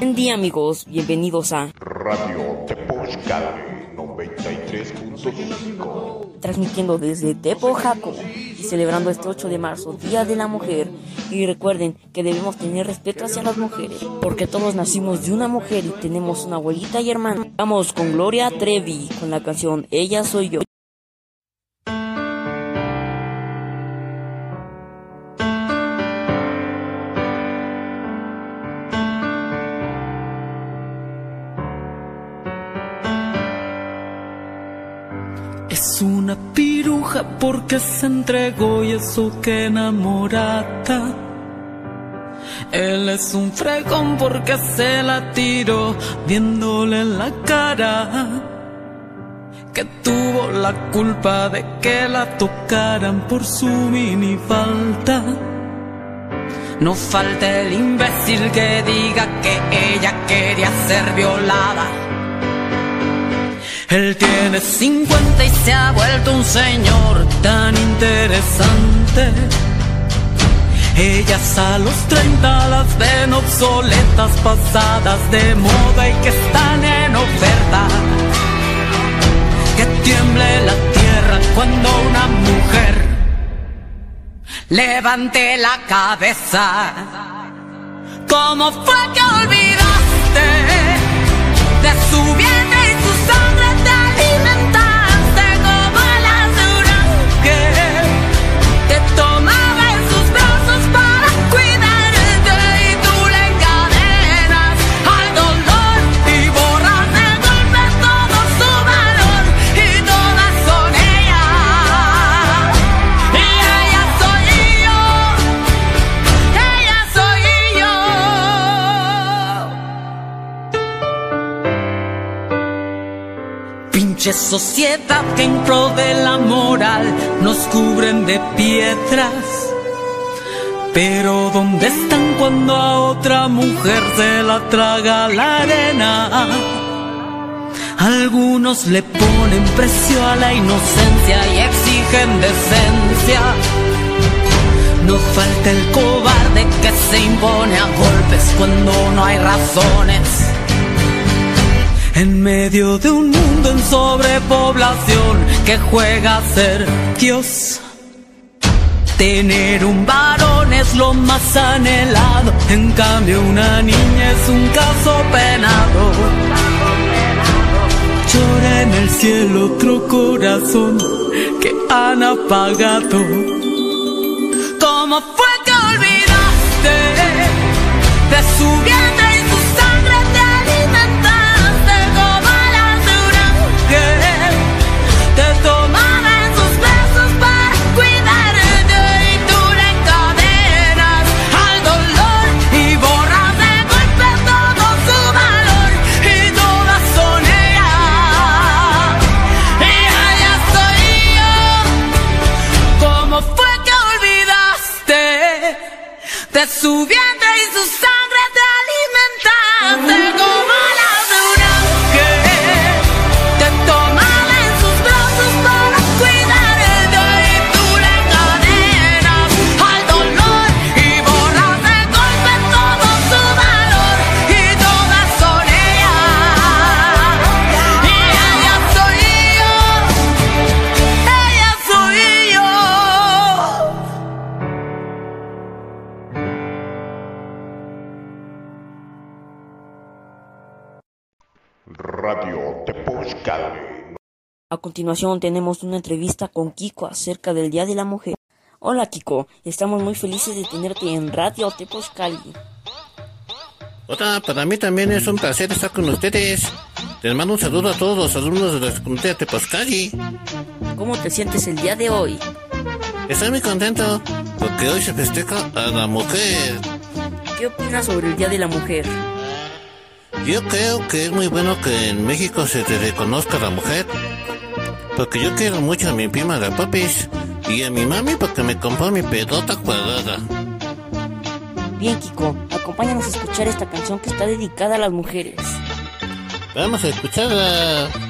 Buen día amigos, bienvenidos a Radio Tepozcalli 93.5 transmitiendo desde Tepojaco y celebrando este 8 de marzo, Día de la Mujer. Y recuerden que debemos tener respeto hacia las mujeres, porque todos nacimos de una mujer y tenemos una abuelita y hermana. Vamos con Gloria Trevi con la canción Ella Soy Yo. Es una piruja porque se entregó y eso que enamorada. Él es un fregón porque se la tiró viéndole en la cara. Que tuvo la culpa de que la tocaran por su mini falta. No falta el imbécil que diga que ella quería ser violada. Él tiene 50 y se ha vuelto un señor tan interesante. Ellas a los 30 las ven obsoletas, pasadas de moda y que están en oferta. Que tiemble la tierra cuando una mujer levante la cabeza. ¿Cómo fue que olvidaste de su Sociedad que en pro de la moral nos cubren de piedras. Pero ¿dónde están cuando a otra mujer se la traga la arena? Algunos le ponen precio a la inocencia y exigen decencia. No falta el cobarde que se impone a golpes cuando no hay razones. En medio de un mundo en sobrepoblación que juega a ser Dios. Tener un varón es lo más anhelado, en cambio una niña es un caso penado. Llora en el cielo otro corazón que han apagado. ¿Cómo fue que olvidaste de su vientre A continuación tenemos una entrevista con Kiko acerca del Día de la Mujer. Hola Kiko, estamos muy felices de tenerte en Radio Tepozcali. Hola, para mí también es un placer estar con ustedes. Les mando un saludo a todos los alumnos de la secundaria Tepozcali. ¿Cómo te sientes el día de hoy? Estoy muy contento porque hoy se festeja a la mujer. ¿Qué opinas sobre el Día de la Mujer? Yo creo que es muy bueno que en México se te reconozca a la mujer. Porque yo quiero mucho a mi prima la Popis y a mi mami porque me compró mi pedota cuadrada. Bien Kiko, acompáñanos a escuchar esta canción que está dedicada a las mujeres. Vamos a escucharla.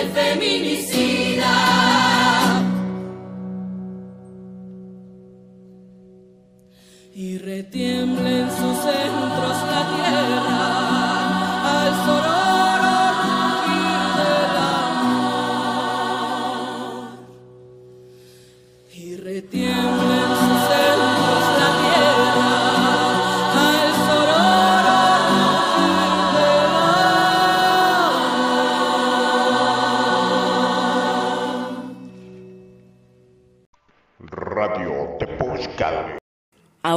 el feminicida. Y retiembla en sus centros la tierra al sororo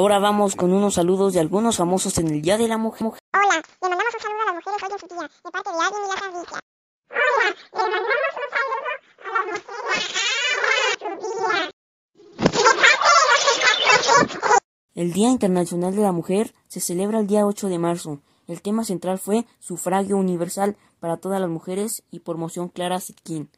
Ahora vamos con unos saludos de algunos famosos en el Día de la Mujer. Hola, le mandamos un saludo a las mujeres hoy en su día, de parte de alguien y la. Hola, le mandamos un saludo a las mujeres hoy en su día, de de El Día Internacional de la Mujer se celebra el día 8 de marzo. El tema central fue sufragio universal para todas las mujeres y por moción Clara Zetkin.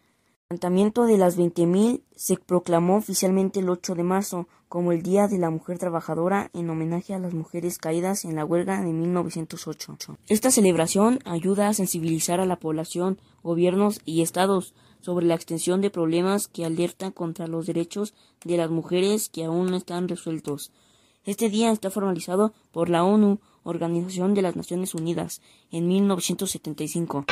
El levantamiento de las 20.000 se proclamó oficialmente el 8 de marzo como el Día de la Mujer Trabajadora en homenaje a las mujeres caídas en la huelga de 1908. Esta celebración ayuda a sensibilizar a la población, gobiernos y estados sobre la extensión de problemas que alertan contra los derechos de las mujeres que aún no están resueltos. Este día está formalizado por la ONU, Organización de las Naciones Unidas, en 1975.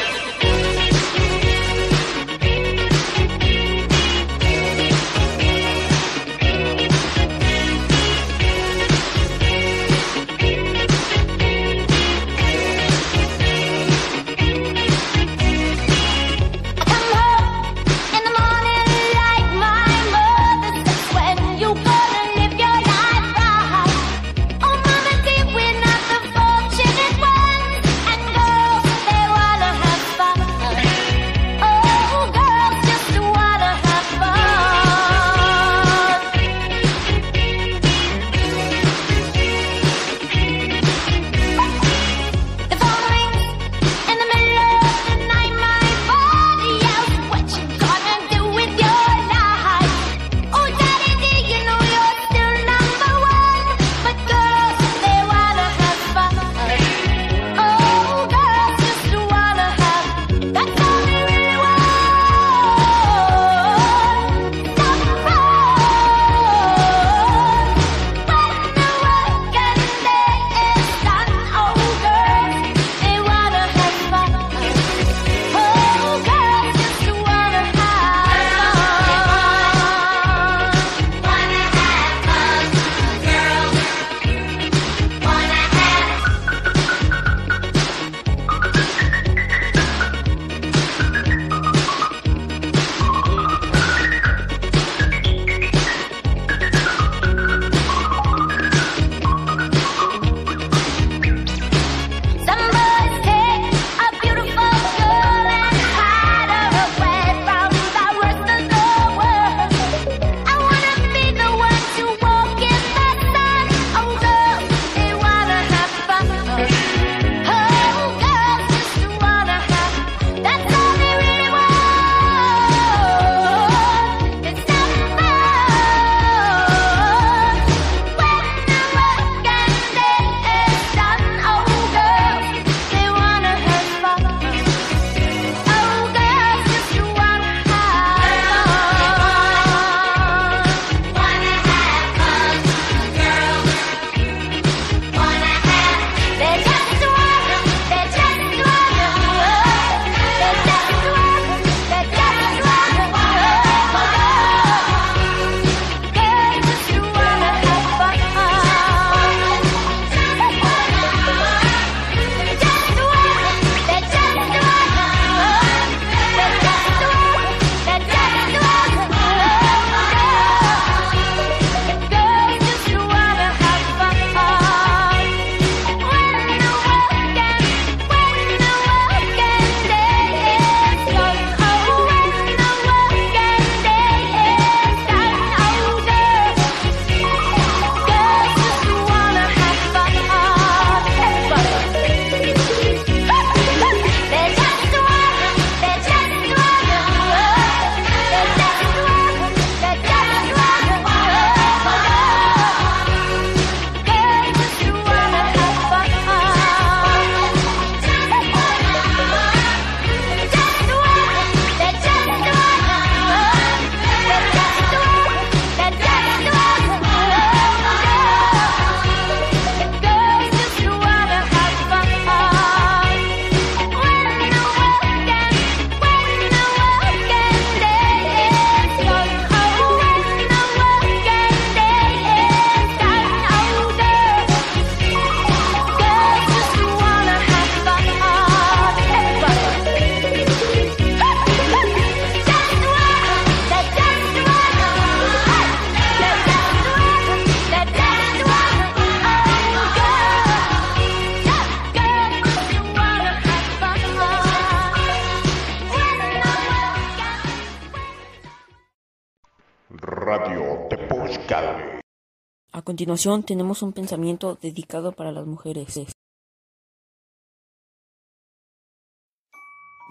Continuación tenemos un pensamiento dedicado para las mujeres.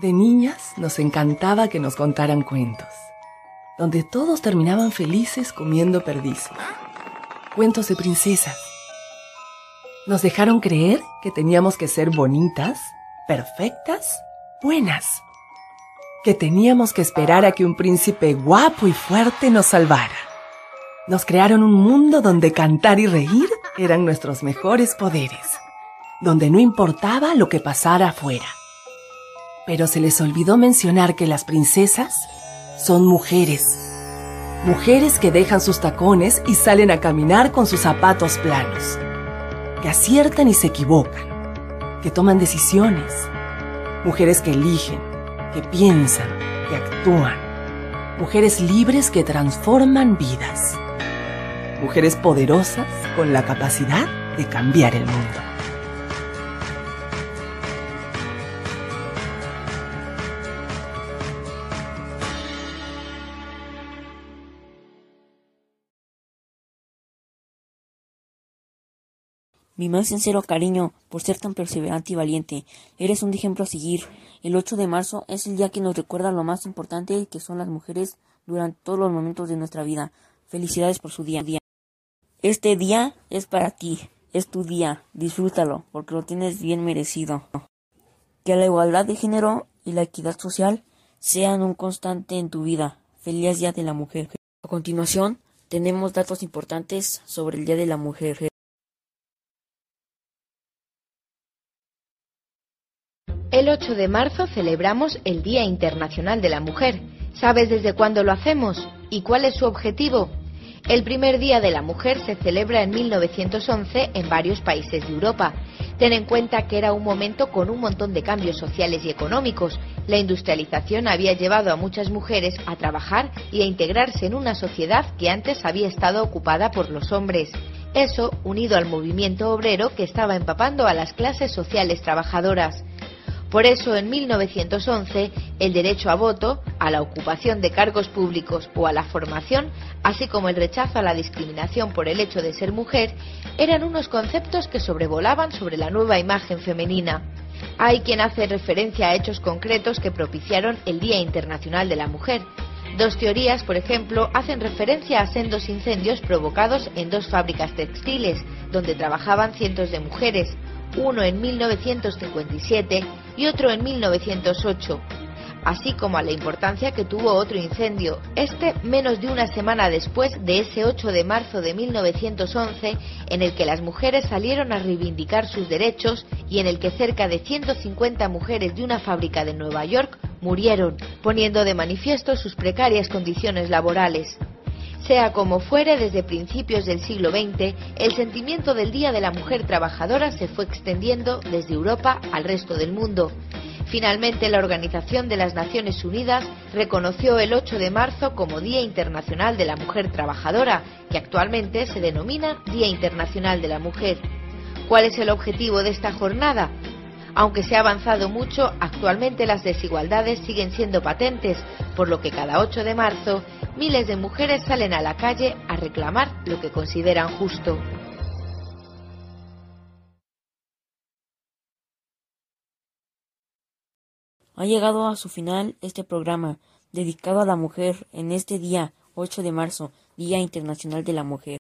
De niñas nos encantaba que nos contaran cuentos, donde todos terminaban felices comiendo perdiz. Cuentos de princesas. Nos dejaron creer que teníamos que ser bonitas, perfectas, buenas. Que teníamos que esperar a que un príncipe guapo y fuerte nos salvara. Nos crearon un mundo donde cantar y reír eran nuestros mejores poderes, donde no importaba lo que pasara afuera. Pero se les olvidó mencionar que las princesas son mujeres. Mujeres que dejan sus tacones y salen a caminar con sus zapatos planos. Que aciertan y se equivocan. Que toman decisiones. Mujeres que eligen, que piensan, que actúan. Mujeres libres que transforman vidas. Mujeres poderosas con la capacidad de cambiar el mundo. Mi más sincero cariño por ser tan perseverante y valiente. Eres un ejemplo a seguir. El 8 de marzo es el día que nos recuerda lo más importante que son las mujeres durante todos los momentos de nuestra vida. Felicidades por su día. Este día es para ti. Es tu día. Disfrútalo porque lo tienes bien merecido. Que la igualdad de género y la equidad social sean un constante en tu vida. Feliz Día de la Mujer. A continuación, tenemos datos importantes sobre el Día de la Mujer. El 8 de marzo celebramos el Día Internacional de la Mujer. ¿Sabes desde cuándo lo hacemos? ¿Y cuál es su objetivo? El primer Día de la Mujer se celebra en 1911 en varios países de Europa. Ten en cuenta que era un momento con un montón de cambios sociales y económicos. La industrialización había llevado a muchas mujeres a trabajar y a integrarse en una sociedad que antes había estado ocupada por los hombres. Eso unido al movimiento obrero que estaba empapando a las clases sociales trabajadoras. Por eso, en 1911, el derecho a voto, a la ocupación de cargos públicos o a la formación, así como el rechazo a la discriminación por el hecho de ser mujer, eran unos conceptos que sobrevolaban sobre la nueva imagen femenina. Hay quien hace referencia a hechos concretos que propiciaron el Día Internacional de la Mujer. Dos teorías, por ejemplo, hacen referencia a sendos incendios provocados en dos fábricas textiles, donde trabajaban cientos de mujeres, uno en 1957 y otro en 1908, así como a la importancia que tuvo otro incendio, este menos de una semana después de ese 8 de marzo de 1911, en el que las mujeres salieron a reivindicar sus derechos y en el que cerca de 150 mujeres de una fábrica de Nueva York murieron, poniendo de manifiesto sus precarias condiciones laborales. Sea como fuere, desde principios del siglo XX, el sentimiento del Día de la Mujer Trabajadora se fue extendiendo desde Europa al resto del mundo. Finalmente, la Organización de las Naciones Unidas reconoció el 8 de marzo como Día Internacional de la Mujer Trabajadora, que actualmente se denomina Día Internacional de la Mujer. ¿Cuál es el objetivo de esta jornada? Aunque se ha avanzado mucho, actualmente las desigualdades siguen siendo patentes, por lo que cada 8 de marzo miles de mujeres salen a la calle a reclamar lo que consideran justo. Ha llegado a su final este programa dedicado a la mujer en este día 8 de marzo, Día Internacional de la Mujer.